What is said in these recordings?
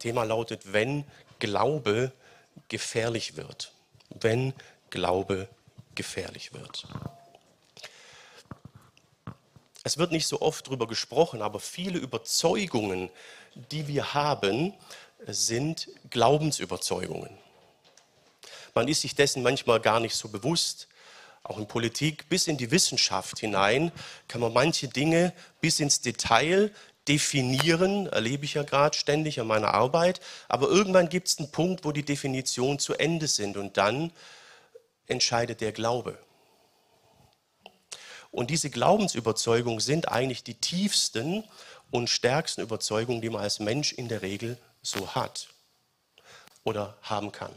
Thema lautet, wenn Glaube gefährlich wird. Wenn Glaube gefährlich wird. Es wird nicht so oft darüber gesprochen, aber viele Überzeugungen, die wir haben, sind Glaubensüberzeugungen. Man ist sich dessen manchmal gar nicht so bewusst. Auch in Politik bis in die Wissenschaft hinein kann man manche Dinge bis ins Detail definieren, erlebe ich ja gerade ständig an meiner Arbeit. Aber irgendwann gibt es einen Punkt, wo die Definitionen zu Ende sind und dann entscheidet der Glaube. Und diese Glaubensüberzeugungen sind eigentlich die tiefsten und stärksten Überzeugungen, die man als Mensch in der Regel so hat oder haben kann.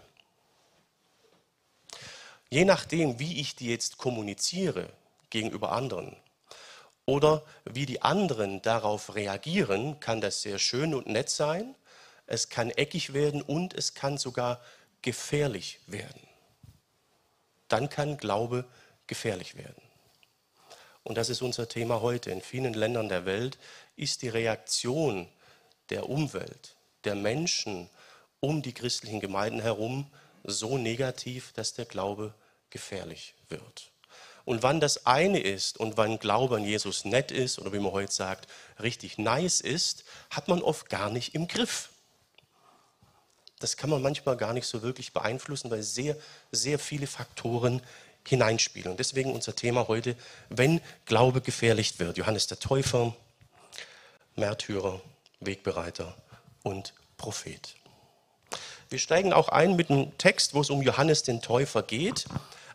Je nachdem, wie ich die jetzt kommuniziere gegenüber anderen oder wie die anderen darauf reagieren, kann das sehr schön und nett sein, es kann eckig werden und es kann sogar gefährlich werden. Dann kann Glaube gefährlich werden. Und das ist unser Thema heute. In vielen Ländern der Welt ist die Reaktion der Umwelt, der Menschen um die christlichen Gemeinden herum so negativ, dass der Glaube gefährlich wird. Und wann das eine ist und wann Glaube an Jesus nett ist oder wie man heute sagt, richtig nice ist, hat man oft gar nicht im Griff. Das kann man manchmal gar nicht so wirklich beeinflussen, weil sehr, sehr viele Faktoren hineinspielen. Und deswegen unser Thema heute, wenn Glaube gefährlich wird. Johannes der Täufer, Märtyrer, Wegbereiter und Prophet. Wir steigen auch ein mit einem Text, wo es um Johannes den Täufer geht,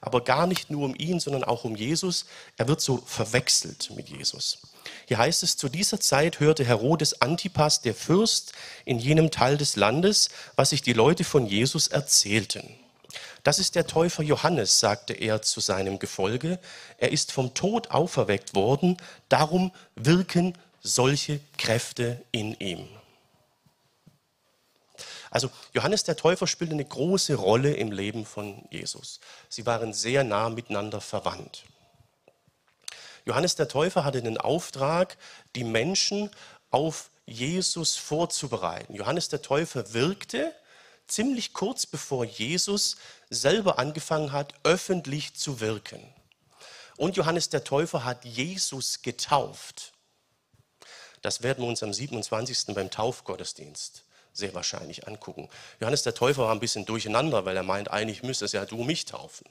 aber gar nicht nur um ihn, sondern auch um Jesus. Er wird so verwechselt mit Jesus. Hier heißt es, zu dieser Zeit hörte Herodes Antipas, der Fürst, in jenem Teil des Landes, was sich die Leute von Jesus erzählten. Das ist der Täufer Johannes, sagte er zu seinem Gefolge. Er ist vom Tod auferweckt worden, darum wirken solche Kräfte in ihm. Also Johannes der Täufer spielte eine große Rolle im Leben von Jesus. Sie waren sehr nah miteinander verwandt. Johannes der Täufer hatte den Auftrag, die Menschen auf Jesus vorzubereiten. Johannes der Täufer wirkte ziemlich kurz bevor Jesus selber angefangen hat, öffentlich zu wirken. Und Johannes der Täufer hat Jesus getauft. Das werden wir uns am 27. beim Taufgottesdienst sehr wahrscheinlich angucken. Johannes der Täufer war ein bisschen durcheinander, weil er meint, eigentlich müsste es ja du mich taufen.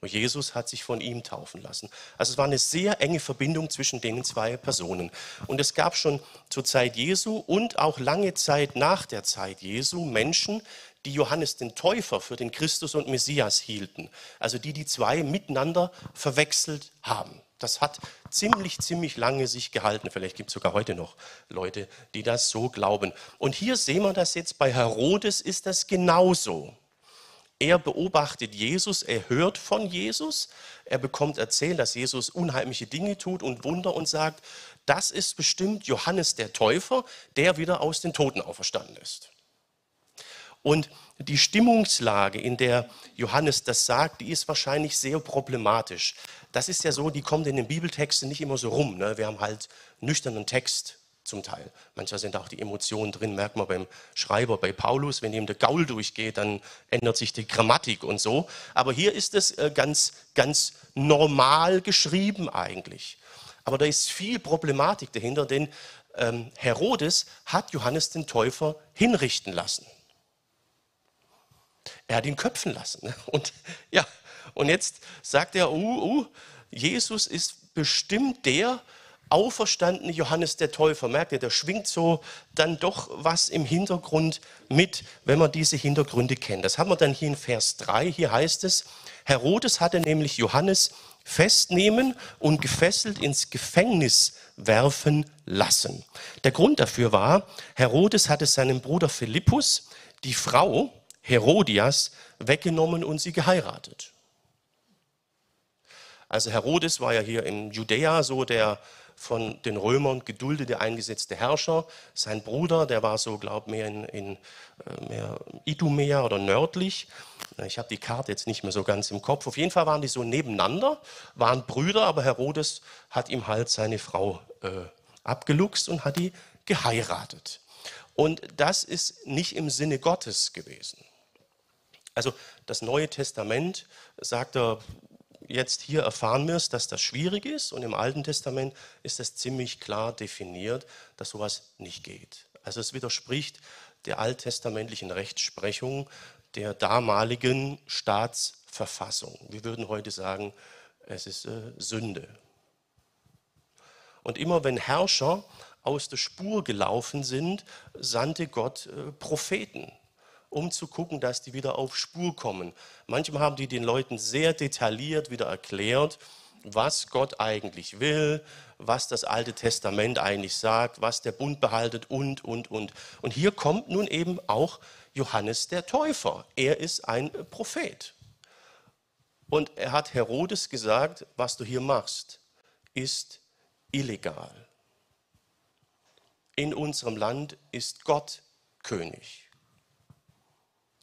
Und Jesus hat sich von ihm taufen lassen. Also es war eine sehr enge Verbindung zwischen den zwei Personen. Und es gab schon zur Zeit Jesu und auch lange Zeit nach der Zeit Jesu Menschen, die Johannes den Täufer für den Christus und Messias hielten. Also die die zwei miteinander verwechselt haben. Das hat ziemlich, ziemlich lange sich gehalten. Vielleicht gibt es sogar heute noch Leute, die das so glauben. Und hier sehen wir das jetzt bei Herodes ist das genauso. Er beobachtet Jesus, er hört von Jesus, er bekommt erzählt, dass Jesus unheimliche Dinge tut und Wunder und sagt, das ist bestimmt Johannes der Täufer, der wieder aus den Toten auferstanden ist. Und die Stimmungslage, in der Johannes das sagt, die ist wahrscheinlich sehr problematisch. Das ist ja so, die kommt in den Bibeltexten nicht immer so rum. Ne? Wir haben halt nüchternen Text zum Teil. Manchmal sind auch die Emotionen drin, merkt man beim Schreiber, bei Paulus, wenn ihm der Gaul durchgeht, dann ändert sich die Grammatik und so. Aber hier ist es äh, ganz, ganz normal geschrieben eigentlich. Aber da ist viel Problematik dahinter, denn ähm, Herodes hat Johannes den Täufer hinrichten lassen. Er hat ihn köpfen lassen. Ne? Und ja, und jetzt sagt er, uh, uh, Jesus ist bestimmt der auferstandene Johannes der Täufer. Merkt ihr, da schwingt so dann doch was im Hintergrund mit, wenn man diese Hintergründe kennt. Das haben wir dann hier in Vers 3. Hier heißt es, Herodes hatte nämlich Johannes festnehmen und gefesselt ins Gefängnis werfen lassen. Der Grund dafür war, Herodes hatte seinem Bruder Philippus die Frau Herodias weggenommen und sie geheiratet. Also Herodes war ja hier in Judäa so der von den Römern geduldete, eingesetzte Herrscher. Sein Bruder, der war so, glaube mehr in, in äh, mehr Idumea oder nördlich. Ich habe die Karte jetzt nicht mehr so ganz im Kopf. Auf jeden Fall waren die so nebeneinander, waren Brüder, aber Herodes hat ihm halt seine Frau äh, abgeluchst und hat die geheiratet. Und das ist nicht im Sinne Gottes gewesen. Also das Neue Testament sagt er, jetzt hier erfahren wir es, dass das schwierig ist und im Alten Testament ist es ziemlich klar definiert, dass sowas nicht geht. Also es widerspricht der alttestamentlichen Rechtsprechung der damaligen Staatsverfassung. Wir würden heute sagen, es ist äh, Sünde. Und immer wenn Herrscher aus der Spur gelaufen sind, sandte Gott äh, Propheten um zu gucken, dass die wieder auf Spur kommen. Manchmal haben die den Leuten sehr detailliert wieder erklärt, was Gott eigentlich will, was das Alte Testament eigentlich sagt, was der Bund behaltet und, und, und. Und hier kommt nun eben auch Johannes der Täufer. Er ist ein Prophet. Und er hat Herodes gesagt, was du hier machst, ist illegal. In unserem Land ist Gott König.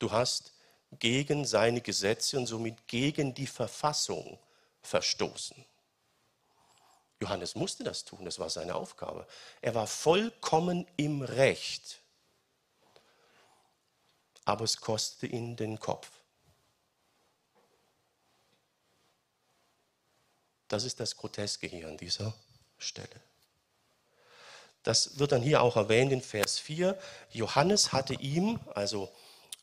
Du hast gegen seine Gesetze und somit gegen die Verfassung verstoßen. Johannes musste das tun, das war seine Aufgabe. Er war vollkommen im Recht, aber es kostete ihn den Kopf. Das ist das Groteske hier an dieser Stelle. Das wird dann hier auch erwähnt in Vers 4. Johannes hatte ihm, also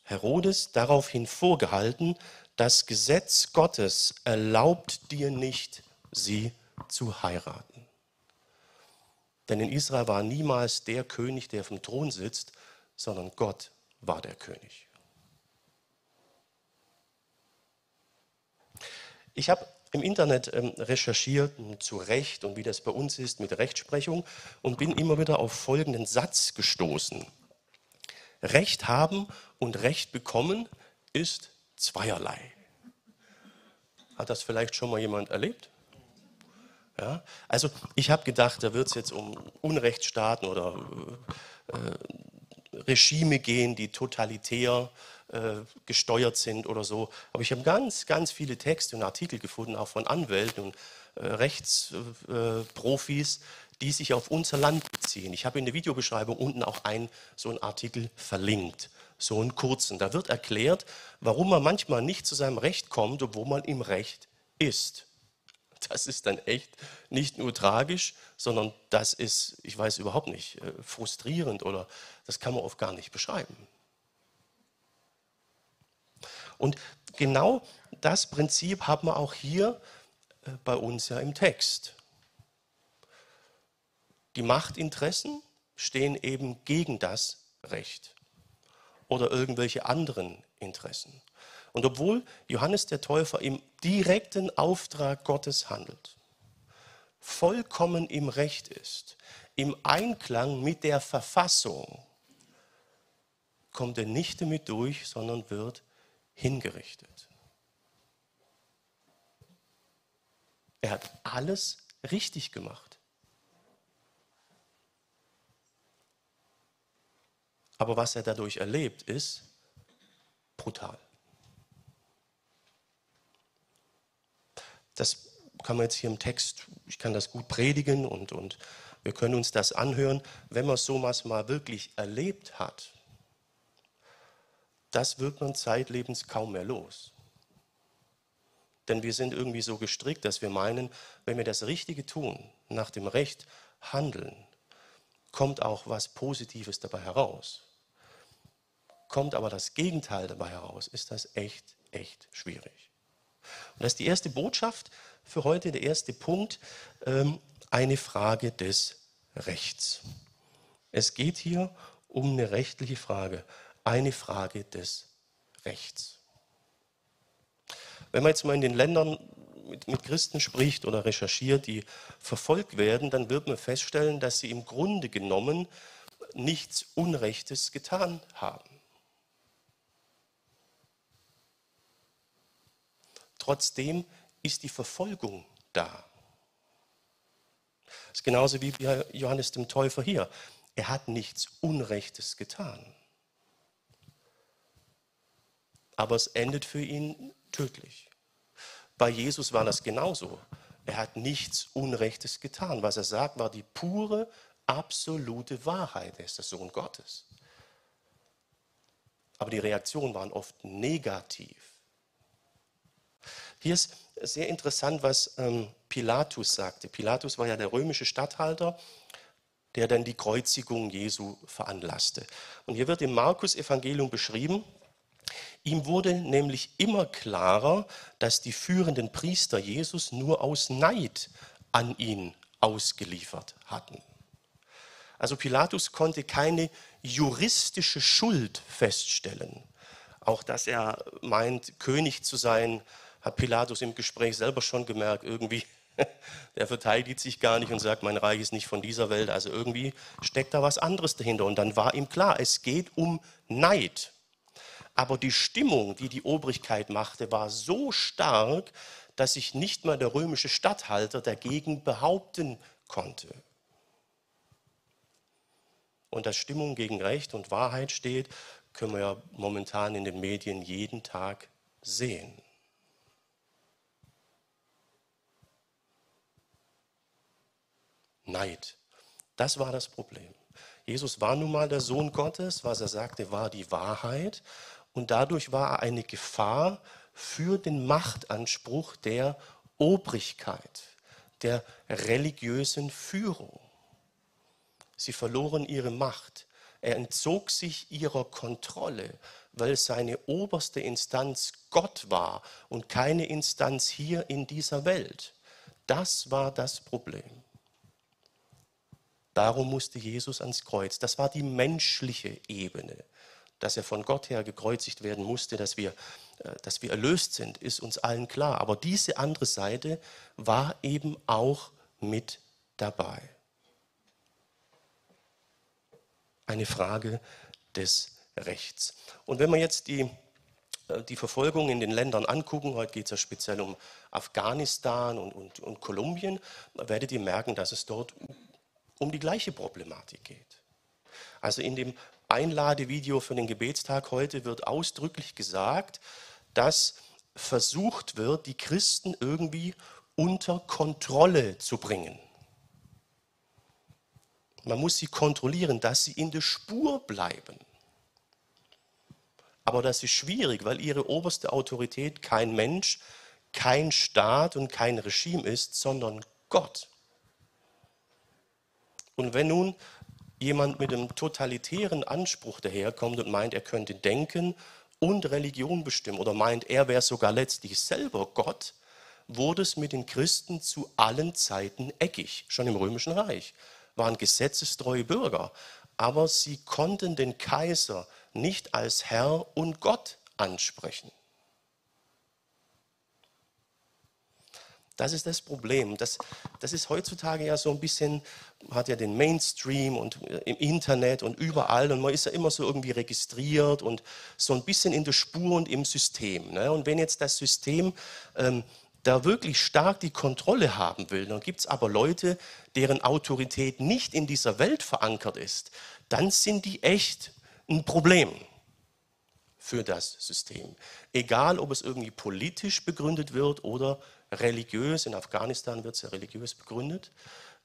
Herodes daraufhin vorgehalten, das Gesetz Gottes erlaubt dir nicht, sie zu heiraten. Denn in Israel war niemals der König, der auf dem Thron sitzt, sondern Gott war der König. Ich habe im Internet ähm, recherchiert zu Recht und wie das bei uns ist mit Rechtsprechung und bin immer wieder auf folgenden Satz gestoßen. Recht haben und Recht bekommen ist zweierlei. Hat das vielleicht schon mal jemand erlebt? Ja, also ich habe gedacht, da wird es jetzt um Unrechtsstaaten oder äh, Regime gehen, die totalitär äh, gesteuert sind oder so. Aber ich habe ganz, ganz viele Texte und Artikel gefunden, auch von Anwälten und äh, Rechtsprofis, die sich auf unser Land beziehen. Ich habe in der Videobeschreibung unten auch einen so einen Artikel verlinkt, so einen kurzen. Da wird erklärt, warum man manchmal nicht zu seinem Recht kommt, obwohl man im Recht ist. Das ist dann echt nicht nur tragisch, sondern das ist, ich weiß überhaupt nicht, äh, frustrierend oder das kann man oft gar nicht beschreiben. Und genau das Prinzip haben wir auch hier äh, bei uns ja im Text. Die Machtinteressen stehen eben gegen das Recht oder irgendwelche anderen Interessen. Und obwohl Johannes der Täufer im direkten Auftrag Gottes handelt, vollkommen im Recht ist, im Einklang mit der Verfassung, kommt er nicht damit durch, sondern wird hingerichtet. Er hat alles richtig gemacht. Aber was er dadurch erlebt, ist brutal. Das kann man jetzt hier im Text, ich kann das gut predigen und, und wir können uns das anhören. Wenn man sowas mal wirklich erlebt hat, das wird man zeitlebens kaum mehr los. Denn wir sind irgendwie so gestrickt, dass wir meinen, wenn wir das Richtige tun, nach dem Recht handeln, kommt auch was Positives dabei heraus kommt aber das Gegenteil dabei heraus, ist das echt, echt schwierig. Und das ist die erste Botschaft für heute, der erste Punkt, ähm, eine Frage des Rechts. Es geht hier um eine rechtliche Frage, eine Frage des Rechts. Wenn man jetzt mal in den Ländern mit, mit, Christen spricht oder recherchiert, die verfolgt werden, dann wird man feststellen, dass sie im Grunde genommen nichts Unrechtes getan haben. Trotzdem ist die Verfolgung da. Das ist genauso wie bei Johannes dem Täufer hier. Er hat nichts Unrechtes getan. Aber es endet für ihn tödlich. Bei Jesus war das genauso. Er hat nichts Unrechtes getan. Was er sagt, war die pure, absolute Wahrheit. Er ist der Sohn Gottes. aber die Reaktionen waren oft negativ. Hier ist sehr interessant, was ähm, Pilatus sagte. Pilatus war ja der römische Statthalter, der dann die Kreuzigung Jesu veranlasste. Und hier wird im Markus-Evangelium beschrieben, ihm wurde nämlich immer klarer, dass die führenden Priester Jesus nur aus Neid an ihn ausgeliefert hatten. Also Pilatus konnte keine juristische Schuld feststellen. Auch dass er meint, König zu sein, hat Pilatus im Gespräch selber schon gemerkt, irgendwie, der verteidigt sich gar nicht und sagt, mein Reich ist nicht von dieser Welt. Also irgendwie steckt da was anderes dahinter. Und dann war ihm klar, es geht um Neid. Aber die Stimmung, die die Obrigkeit machte, war so stark, dass sich nicht mal der römische Statthalter dagegen behaupten konnte und dass Stimmung gegen Recht und Wahrheit steht, können wir ja momentan in den Medien jeden Tag sehen. Neid. Das war das Problem. Jesus war nun mal der Sohn Gottes, was er sagte, war die Wahrheit. Und dadurch war er eine Gefahr für den Machtanspruch der Obrigkeit, der religiösen Führung. Sie verloren ihre Macht. Er entzog sich ihrer Kontrolle, weil seine oberste Instanz Gott war und keine Instanz hier in dieser Welt. Das war das Problem. Darum musste Jesus ans Kreuz. Das war die menschliche Ebene. Dass er von Gott her gekreuzigt werden musste, dass wir, äh, dass wir erlöst sind, ist uns allen klar. Aber diese andere Seite war eben auch mit dabei. eine Frage des Rechts. Und wenn wir jetzt die, äh, die Verfolgung in den Ländern angucken, heute geht es ja speziell um Afghanistan und, und, und Kolumbien, werdet ihr merken, dass es dort um die gleiche Problematik geht. Also in dem Einladevideo für den Gebetstag heute wird ausdrücklich gesagt, dass versucht wird, die Christen irgendwie unter Kontrolle zu bringen. Man muss sie kontrollieren, dass sie in der Spur bleiben. Aber das ist schwierig, weil ihre oberste Autorität kein Mensch, kein Staat und kein Regime ist, sondern Gott. Und wenn nun jemand mit einem totalitären Anspruch daherkommt und meint, er könnte denken und Religion bestimmen oder meint, er wäre sogar letztlich selber Gott, wurde es mit den Christen zu allen Zeiten eckig, schon im Römischen Reich waren gesetzestreue Bürger, aber sie konnten den Kaiser nicht als Herr und Gott ansprechen. Das ist das Problem. Das, das ist heutzutage ja so ein bisschen, hat ja den Mainstream und äh, im Internet und überall und man ist ja immer so irgendwie registriert und so ein bisschen in der Spur und im System. Ne? Und wenn jetzt das System ähm, da wirklich stark die Kontrolle haben will, dann gibt es aber Leute, deren Autorität nicht in dieser Welt verankert ist, dann sind die echt ein Problem für das System. Egal, ob es irgendwie politisch begründet wird oder religiös, in Afghanistan wird es ja religiös begründet,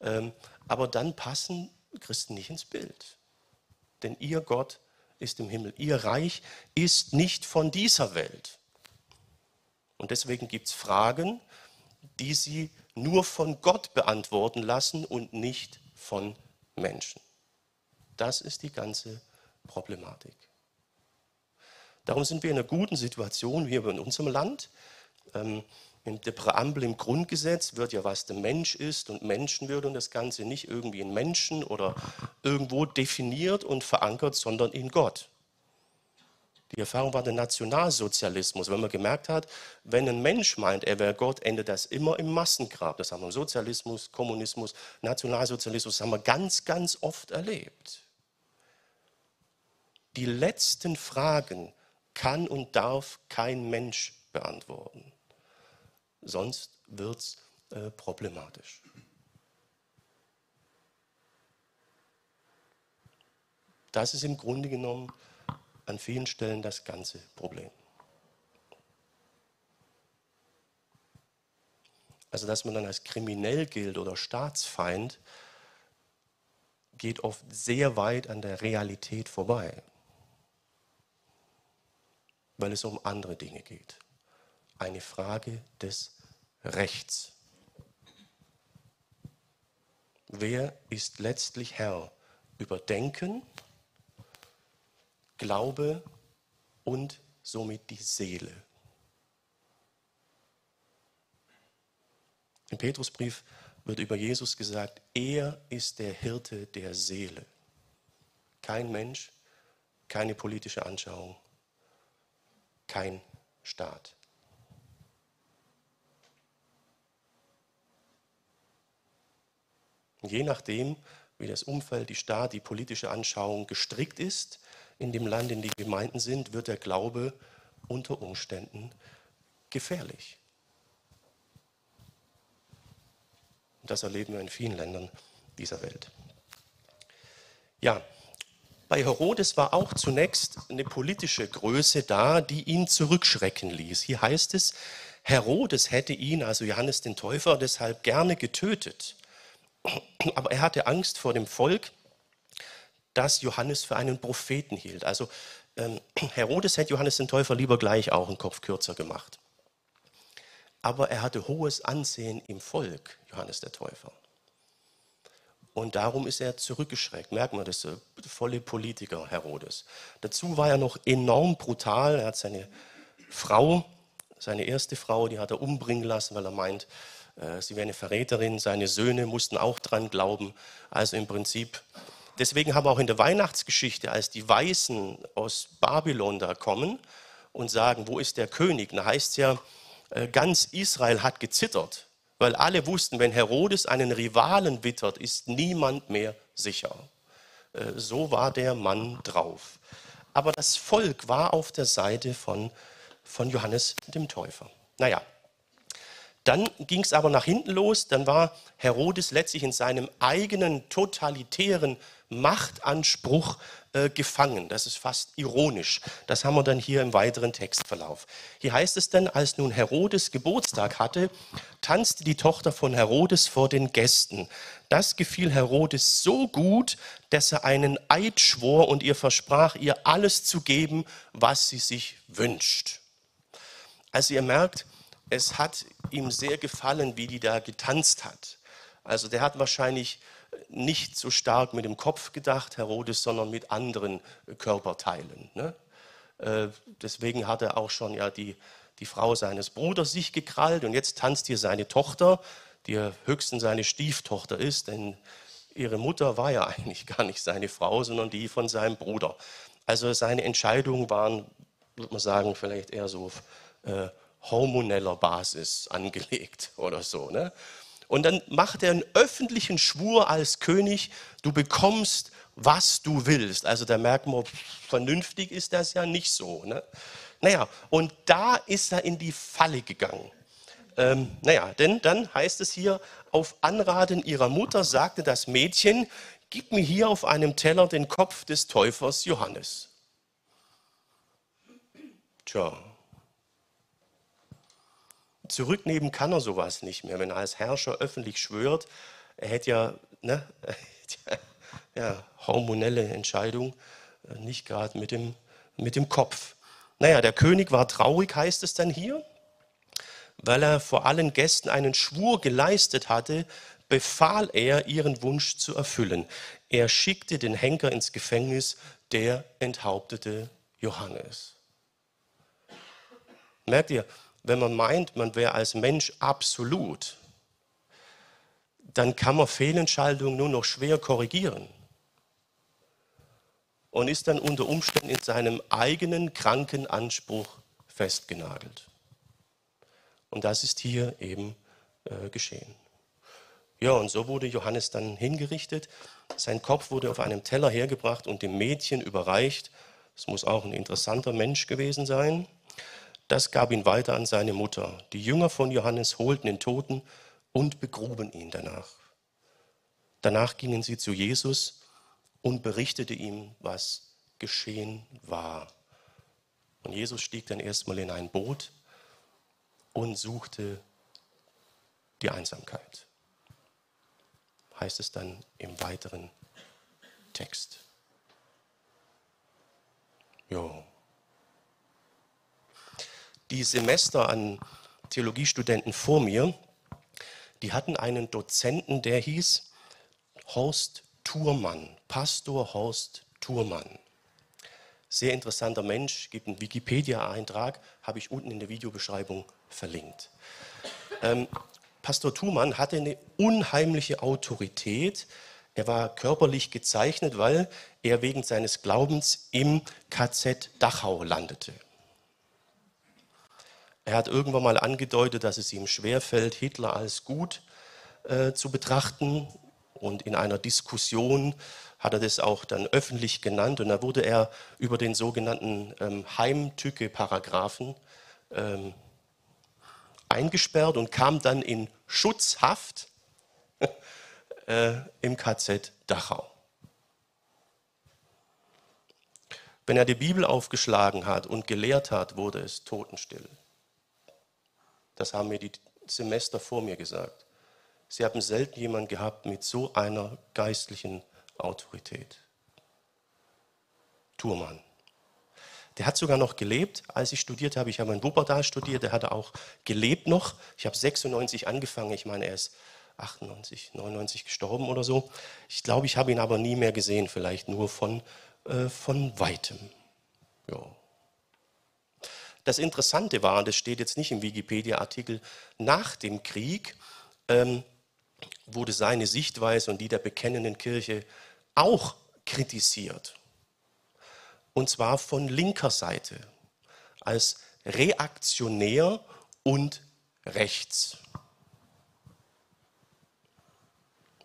ähm, aber dann passen Christen nicht ins Bild. Denn ihr Gott ist im Himmel, ihr Reich ist nicht von dieser Welt. Und deswegen gibt es Fragen, die sie nur von Gott beantworten lassen und nicht von Menschen. Das ist die ganze Problematik. Darum sind wir in einer guten Situation hier in unserem Land. In der Präambel im Grundgesetz wird ja, was der Mensch ist und Menschenwürde und das Ganze nicht irgendwie in Menschen oder irgendwo definiert und verankert, sondern in Gott. Die Erfahrung war der Nationalsozialismus, wenn man gemerkt hat, wenn ein Mensch meint, er wäre Gott, endet das immer im Massengrab. Das haben wir im Sozialismus, Kommunismus, Nationalsozialismus, haben wir ganz, ganz oft erlebt. Die letzten Fragen kann und darf kein Mensch beantworten. Sonst wird es äh, problematisch. Das ist im Grunde genommen an vielen Stellen das ganze Problem. Also dass man dann als kriminell gilt oder Staatsfeind, geht oft sehr weit an der Realität vorbei. weil es um andere Dinge geht. Eine Frage des Rechts. Wer ist letztlich Herr über Denken, Glaube und somit die Seele? Im Petrusbrief wird über Jesus gesagt, er ist der Hirte der Seele. Kein Mensch, keine politische Anschauung, kein Staat. Je nachdem, wie das Umfeld, die Staat, die politische Anschauung gestrickt ist, in dem Land, in dem die Gemeinden sind, wird der Glaube unter Umständen gefährlich. Und das erleben wir in vielen Ländern dieser Welt. Ja, bei Herodes war auch zunächst eine politische Größe da, die ihn zurückschrecken ließ. Hier heißt es, Herodes hätte ihn, also Johannes den Täufer, deshalb gerne getötet. Aber er hatte Angst vor dem Volk, das Johannes für einen Propheten hielt. Also ähm, Herodes hätte Johannes den Täufer lieber gleich auch einen Kopf kürzer gemacht. Aber er hatte hohes Ansehen im Volk, Johannes der Täufer. Und darum ist er zurückgeschreckt. Merkt man, das ist volle Politiker, Herodes. Dazu war er noch enorm brutal. Er hat seine Frau, seine erste Frau, die hat er umbringen lassen, weil er meint, sie wäre eine Verräterin. Seine Söhne mussten auch dran glauben. Also im Prinzip, deswegen haben wir auch in der Weihnachtsgeschichte, als die Weißen aus Babylon da kommen und sagen, wo ist der König? Da heißt es ja, äh, ganz Israel hat gezittert, weil alle wussten, wenn Herodes einen Rivalen wittert, ist niemand mehr sicher. Äh, so war der Mann drauf. Aber das Volk war auf der Seite von, von Johannes dem Täufer. Naja, dann ging es aber nach hinten los, dann war Herodes letztlich in seinem eigenen totalitären Machtanspruch äh, gefangen. Das ist fast ironisch. Das haben wir dann hier im weiteren Textverlauf. Hier heißt es dann, als nun Herodes Geburtstag hatte, tanzte die Tochter von Herodes vor den Gästen. Das gefiel Herodes so gut, dass er einen Eid schwor und ihr versprach, ihr alles zu geben, was sie sich wünscht. Also ihr merkt, es hat ihm sehr gefallen, wie die da getanzt hat. Also der hat wahrscheinlich nicht so stark mit dem Kopf gedacht, Herodes, sondern mit anderen Körperteilen. Ne? Äh, deswegen hat er auch schon ja die, die Frau seines Bruders sich gekrallt und jetzt tanzt hier seine Tochter, die höchstens seine Stieftochter ist, denn ihre Mutter war ja eigentlich gar nicht seine Frau, sondern die von seinem Bruder. Also seine Entscheidungen waren, würde man sagen, vielleicht eher so äh, hormoneller Basis angelegt oder so. Ne? Und dann macht er einen öffentlichen Schwur als König, du bekommst, was du willst. Also da merkt man, vernünftig ist das ja nicht so. Ne? Naja, und da ist er in die Falle gegangen. Ähm, naja, denn dann heißt es hier, auf Anraten ihrer Mutter sagte das Mädchen, gib mir hier auf einem Teller den Kopf des Täufers Johannes. Tja, Zurücknehmen kann er sowas nicht mehr. Wenn er als Herrscher öffentlich schwört, er hätte ja, ne, ja hormonelle Entscheidung, äh, nicht gerade mit dem, mit dem Kopf. Naja, der König war traurig, heißt es dann hier, weil er vor allen Gästen einen Schwur geleistet hatte, befahl er, ihren Wunsch zu erfüllen. Er schickte den Henker ins Gefängnis, der enthauptete Johannes. Merkt ihr, wenn man meint, man wäre als Mensch absolut, dann kann man Fehlentscheidungen nur noch schwer korrigieren und ist dann unter Umständen in seinem eigenen kranken Anspruch festgenagelt. Und das ist hier eben äh, geschehen. Ja, und so wurde Johannes dann hingerichtet. Sein Kopf wurde auf einem Teller hergebracht und dem Mädchen überreicht. Es muss auch ein interessanter Mensch gewesen sein. Das gab ihn weiter an seine Mutter. Die Jünger von Johannes holten den Toten und begruben ihn danach. Danach gingen sie zu Jesus und berichtete ihm, was geschehen war. Und Jesus stieg dann erstmal in ein Boot und suchte die Einsamkeit. Heißt es dann im weiteren Text. Jo. Die Semester an Theologiestudenten vor mir, die hatten einen Dozenten, der hieß Horst Thurmann, Pastor Horst Thurmann. Sehr interessanter Mensch, gibt einen Wikipedia-Eintrag, habe ich unten in der Videobeschreibung verlinkt. Ähm, Pastor Thumann hatte eine unheimliche Autorität. Er war körperlich gezeichnet, weil er wegen seines Glaubens im KZ Dachau landete. Er hat irgendwann mal angedeutet, dass es ihm schwerfällt, Hitler als gut äh, zu betrachten. Und in einer Diskussion hat er das auch dann öffentlich genannt. Und da wurde er über den sogenannten ähm, Heimtücke-Paragraphen ähm, eingesperrt und kam dann in Schutzhaft äh, im KZ Dachau. Wenn er die Bibel aufgeschlagen hat und gelehrt hat, wurde es totenstill. Das haben mir die Semester vor mir gesagt. Sie haben selten jemanden gehabt mit so einer geistlichen Autorität. Thurmann. Der hat sogar noch gelebt, als ich studiert habe. Ich habe in Wuppertal studiert, der hatte auch gelebt noch. Ich habe 96 angefangen, ich meine, er ist 98, 99 gestorben oder so. Ich glaube, ich habe ihn aber nie mehr gesehen, vielleicht nur von, äh, von weitem. Ja. Das Interessante war, und das steht jetzt nicht im Wikipedia-Artikel, nach dem Krieg ähm, wurde seine Sichtweise und die der bekennenden Kirche auch kritisiert und zwar von linker Seite, als reaktionär und rechts.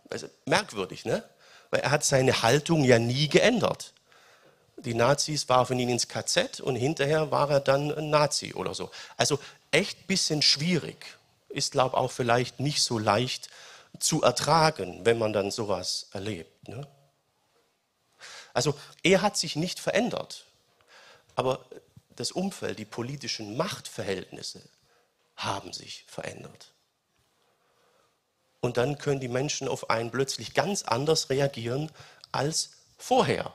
Also merkwürdig, ne? Weil er hat seine Haltung ja nie geändert. Die Nazis warfen ihn ins KZ und hinterher war er dann ein Nazi oder so. Also echt ein bisschen schwierig. Ist, glaube ich, auch vielleicht nicht so leicht zu ertragen, wenn man dann sowas erlebt. Ne? Also er hat sich nicht verändert, aber das Umfeld, die politischen Machtverhältnisse haben sich verändert. Und dann können die Menschen auf einen plötzlich ganz anders reagieren als vorher.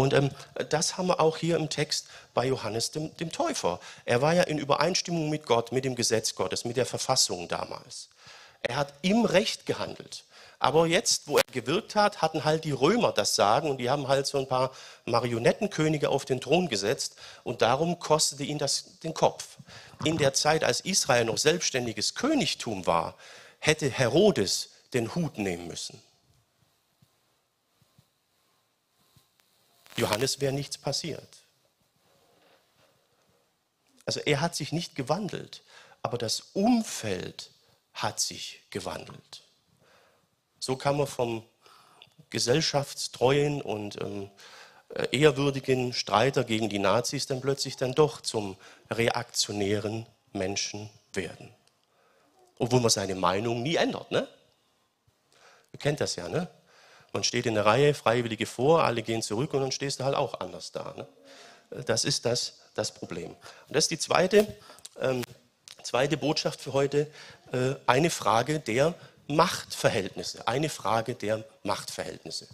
Und ähm, das haben wir auch hier im Text bei Johannes dem, dem, Täufer. Er war ja in Übereinstimmung mit Gott, mit dem Gesetz Gottes, mit der Verfassung damals. Er hat im Recht gehandelt. Aber jetzt, wo er gewirkt hat, hatten halt die Römer das Sagen und die haben halt so ein paar Marionettenkönige auf den Thron gesetzt und darum kostete ihn das den Kopf. In der Zeit, als Israel noch selbstständiges Königtum war, hätte Herodes den Hut nehmen müssen. Johannes wäre nichts passiert. Also er hat sich nicht gewandelt, aber das Umfeld hat sich gewandelt. So kann man vom gesellschaftstreuen und ähm, äh, ehrwürdigen Streiter gegen die Nazis dann plötzlich dann doch zum reaktionären Menschen werden. Obwohl man seine Meinung nie ändert. Ne? Ihr kennt das ja, ne? Man steht in der Reihe, Freiwillige vor, alle gehen zurück und dann stehst du halt auch anders da. Ne? Das ist das, das Problem. Und das ist die zweite, ähm, zweite Botschaft für heute, äh, eine Frage der Machtverhältnisse, eine Frage der Machtverhältnisse.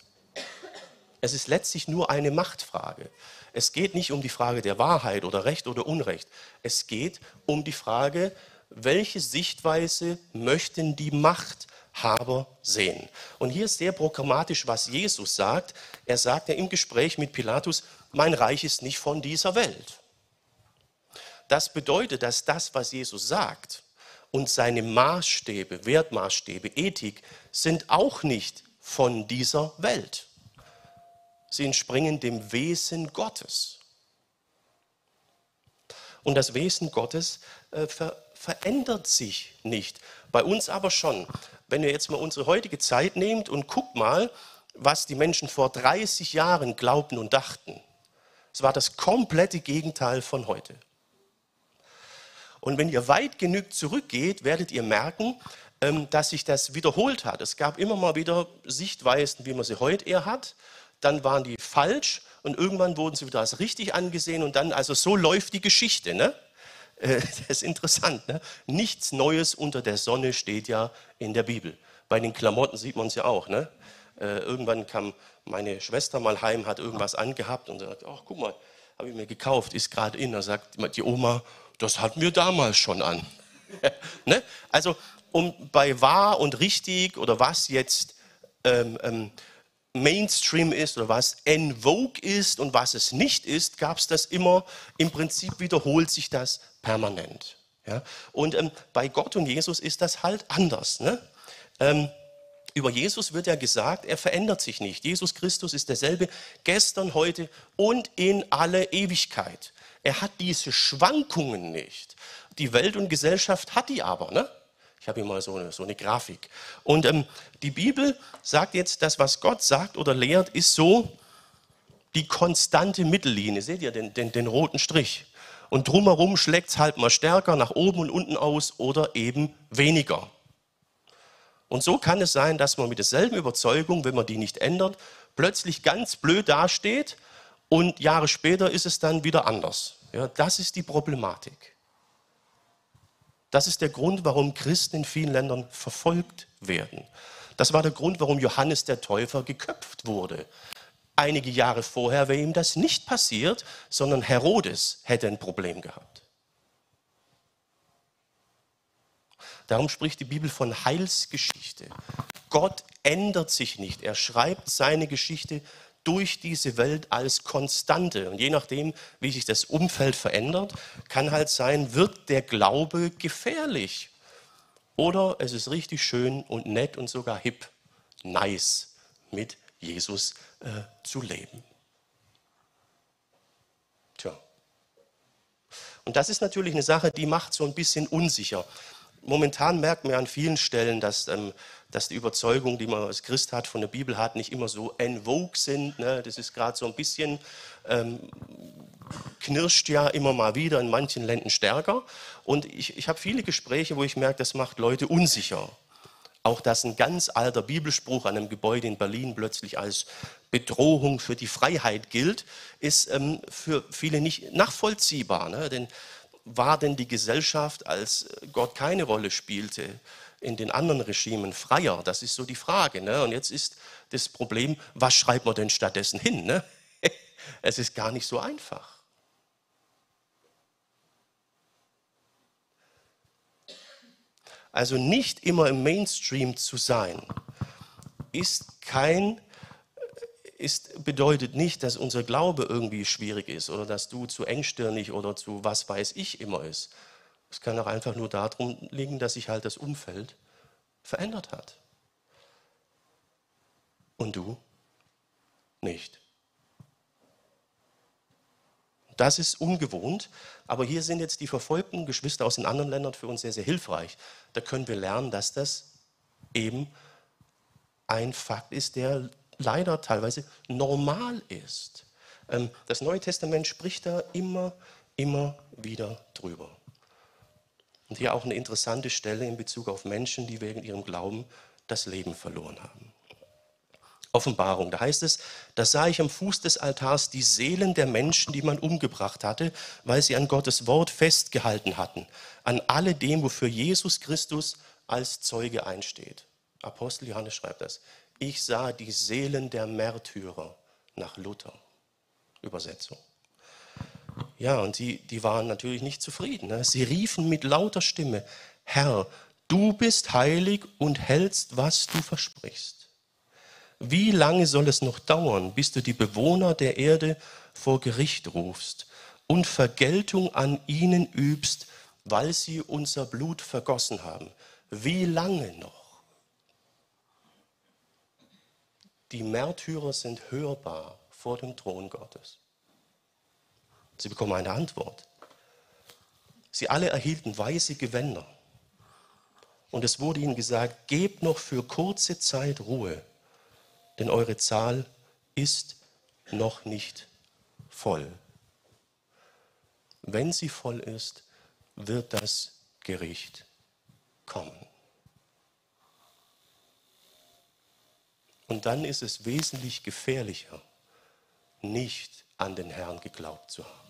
Es ist letztlich nur eine Machtfrage. Es geht nicht um die Frage der Wahrheit oder Recht oder Unrecht. Es geht um die Frage, welche Sichtweise möchten die Machthaber sehen. Und hier ist sehr programmatisch, was Jesus sagt. Er sagt ja im Gespräch mit Pilatus, mein Reich ist nicht von dieser Welt. Das bedeutet, dass das, was Jesus sagt, und seine Maßstäbe, Wertmaßstäbe, Ethik sind auch nicht von dieser Welt. Sie entspringen dem Wesen Gottes. Und das Wesen Gottes äh, ver verändert sich nicht. Bei uns aber schon. Wenn ihr jetzt mal unsere heutige Zeit nehmt und guckt mal, was die Menschen vor 30 Jahren glaubten und dachten. Es war das komplette Gegenteil von heute. Und wenn ihr weit genug zurückgeht, werdet ihr merken, ähm, dass sich das wiederholt hat. Es gab immer mal wieder Sichtweisen, wie man sie heute eher hat. Dann waren die falsch und irgendwann wurden sie wieder als richtig angesehen und dann, also so läuft die Geschichte. Ne? Äh, das ist interessant. Ne? Nichts Neues unter der Sonne steht ja in der Bibel. Bei den Klamotten sieht man es ja auch. Ne? Äh, irgendwann kam meine Schwester mal heim, hat irgendwas angehabt und sagt, ach guck mal, habe ich mir gekauft, ist gerade in. Da sagt die Oma, das hatten wir damals schon an. ne? Also um bei wahr und richtig oder was jetzt ähm, ähm, Mainstream ist oder was en vogue ist und was es nicht ist, gab es das immer. Im Prinzip wiederholt sich das permanent. Ja? Und ähm, bei Gott und Jesus ist das halt anders. Ne? Ähm, über Jesus wird ja gesagt, er verändert sich nicht. Jesus Christus ist derselbe gestern, heute und in alle Ewigkeit. Er hat diese Schwankungen nicht. Die Welt und Gesellschaft hat die aber. Ne? Ich habe hier mal so eine, so eine Grafik. Und ähm, die Bibel sagt jetzt, das, was Gott sagt oder lehrt, ist so die konstante Mittellinie. Seht ihr den, den, den roten Strich? Und drumherum schlägt es halt mal stärker nach oben und unten aus oder eben weniger. Und so kann es sein, dass man mit derselben Überzeugung, wenn man die nicht ändert, plötzlich ganz blöd dasteht und Jahre später ist es dann wieder anders. Ja, das ist die Problematik. Das ist der Grund, warum Christen in vielen Ländern verfolgt werden. Das war der Grund, warum Johannes der Täufer geköpft wurde. Einige Jahre vorher wäre ihm das nicht passiert, sondern Herodes hätte ein Problem gehabt. Darum spricht die Bibel von Heilsgeschichte. Gott ändert sich nicht. Er schreibt seine Geschichte durch diese Welt als Konstante. Und je nachdem, wie sich das Umfeld verändert, kann halt sein, wird der Glaube gefährlich. Oder es ist richtig schön und nett und sogar hip, nice, mit Jesus äh, zu leben. Tja. Und das ist natürlich eine Sache, die macht so ein bisschen unsicher. Momentan merkt man an vielen Stellen, dass ähm, dass die Überzeugungen, die man als Christ hat, von der Bibel hat, nicht immer so en vogue sind. Ne? Das ist gerade so ein bisschen, ähm, knirscht ja immer mal wieder in manchen Ländern stärker. Und ich, ich habe viele Gespräche, wo ich merke, das macht Leute unsicher. Auch dass ein ganz alter Bibelspruch an einem Gebäude in Berlin plötzlich als Bedrohung für die Freiheit gilt, ist ähm, für viele nicht nachvollziehbar. Ne? Denn war denn die Gesellschaft, als Gott keine Rolle spielte, in den anderen Regimen freier? Das ist so die Frage. Ne? Und jetzt ist das Problem, was schreibt man denn stattdessen hin? Ne? Es ist gar nicht so einfach. Also nicht immer im Mainstream zu sein, ist kein, ist, bedeutet nicht, dass unser Glaube irgendwie schwierig ist oder dass du zu engstirnig oder zu was weiß ich immer ist. Es kann auch einfach nur darum liegen, dass sich halt das Umfeld verändert hat. Und du nicht. Das ist ungewohnt, aber hier sind jetzt die verfolgten Geschwister aus den anderen Ländern für uns sehr, sehr hilfreich. Da können wir lernen, dass das eben ein Fakt ist, der leider teilweise normal ist. Ähm, das Neue Testament spricht da immer, immer wieder drüber. Und hier auch eine interessante Stelle in Bezug auf Menschen, die wegen ihrem Glauben das Leben verloren haben. Offenbarung, da heißt es, da sah ich am Fuß des Altars die Seelen der Menschen, die man umgebracht hatte, weil sie an Gottes Wort festgehalten hatten, an alledem, wofür Jesus Christus als Zeuge einsteht. Apostel Johannes schreibt das. Ich sah die Seelen der Märtyrer nach Luther. Übersetzung. Ja, und die, die waren natürlich nicht zufrieden. Ne? Sie riefen mit lauter Stimme, Herr, du bist heilig und hältst, was du versprichst. Wie lange soll es noch dauern, bis du die Bewohner der Erde vor Gericht rufst und Vergeltung an ihnen übst, weil sie unser Blut vergossen haben? Wie lange noch? Die Märtyrer sind hörbar vor dem Thron Gottes. Sie bekommen eine Antwort. Sie alle erhielten weiße Gewänder. Und es wurde ihnen gesagt, gebt noch für kurze Zeit Ruhe, denn eure Zahl ist noch nicht voll. Wenn sie voll ist, wird das Gericht kommen. Und dann ist es wesentlich gefährlicher, nicht an den Herrn geglaubt zu haben.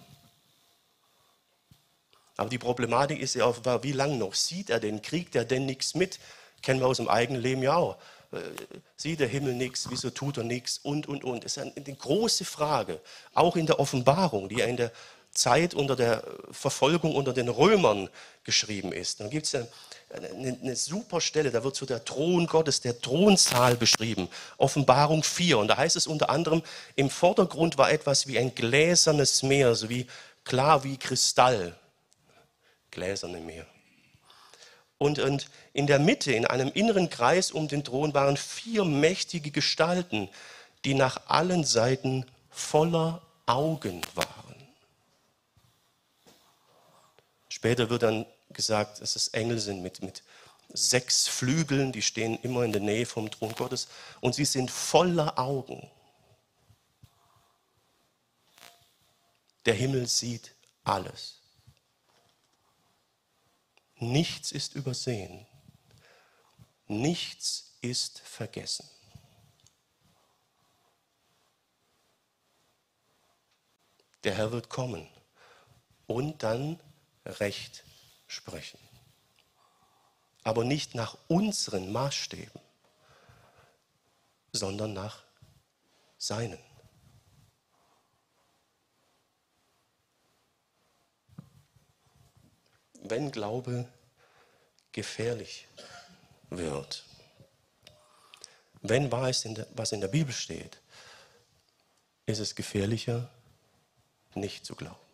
Aber die Problematik ist ja offenbar, wie lange noch? Sieht er denn? Kriegt er denn nichts mit? Kennen wir aus dem eigenen Leben ja auch. Äh, sieht der Himmel nichts, wieso tut er nichts und, und, und. Das ist eine, große Frage, auch in der Offenbarung, die ja in der Zeit unter der Verfolgung unter den Römern geschrieben ist. Dann gibt es eine, eine, eine, super Stelle, da wird so der Thron Gottes, der Thronsaal beschrieben, Offenbarung 4. Und da heißt es unter anderem, im Vordergrund war etwas wie ein gläsernes Meer, so wie klar wie Kristall. Gläserne Meer. Und, und in der Mitte, in einem inneren Kreis um den Thron, waren vier mächtige Gestalten, die nach allen Seiten voller Augen waren. Später wird dann gesagt, dass es Engel sind mit, mit sechs Flügeln, die stehen immer in der Nähe vom Thron Gottes und sie sind voller Augen. Der Himmel sieht alles. Nichts ist übersehen. Nichts ist vergessen. Der Herr wird kommen und dann Recht sprechen. Aber nicht nach unseren Maßstäben, sondern nach seinen. Wenn Glaube gefährlich wird. Wenn wahr ist, was in der Bibel steht, ist es gefährlicher, nicht zu glauben.